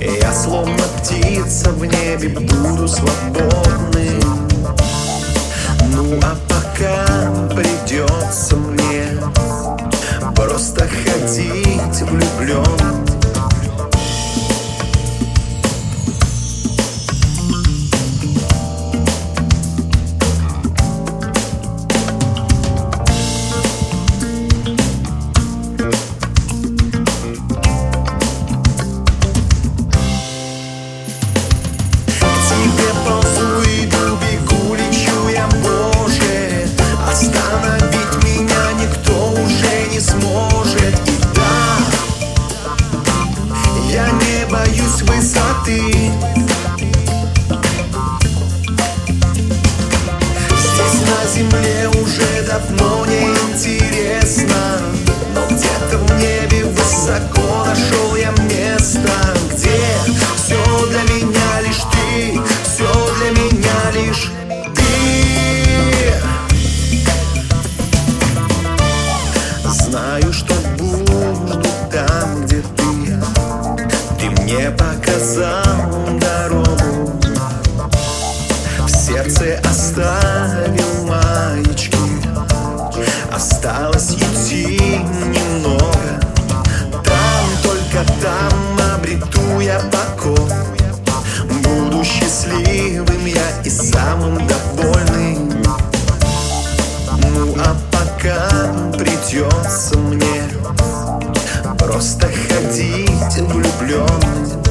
Я словно птица в небе буду свободный. Ну а пока придется мне давно не интересно Но где-то в небе высоко нашел я место Где все для меня лишь ты Все для меня лишь ты. Знаю, что буду там, где ты. Ты мне показал дорогу. В сердце оставил Осталось идти немного. Там, только там обрету я покой Буду счастливым я и самым довольным. Ну а пока придется мне Просто ходить влюбленным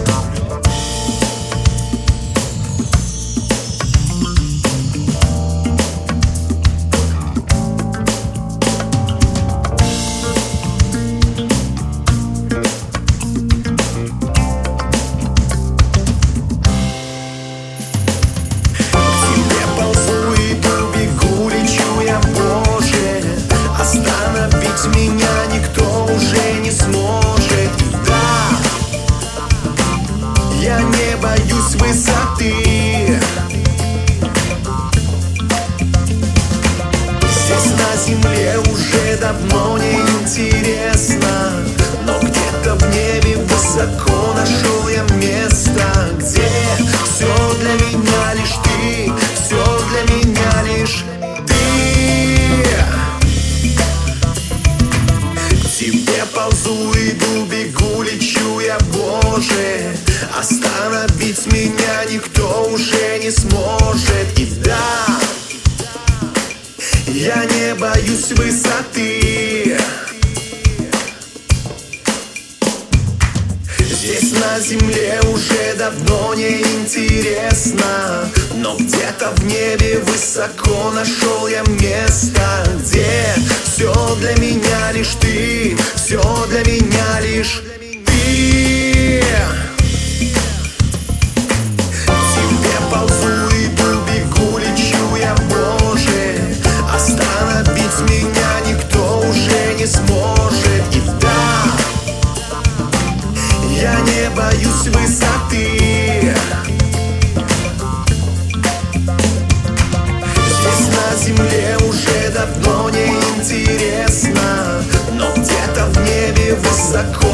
тебе ползу, иду, бегу, лечу я, Боже. Остановить меня никто уже не сможет. И да, я не боюсь высоты. Здесь на земле уже давно не интересно Но где-то в небе высоко нашел я место Где все для меня лишь ты Все для меня лишь небе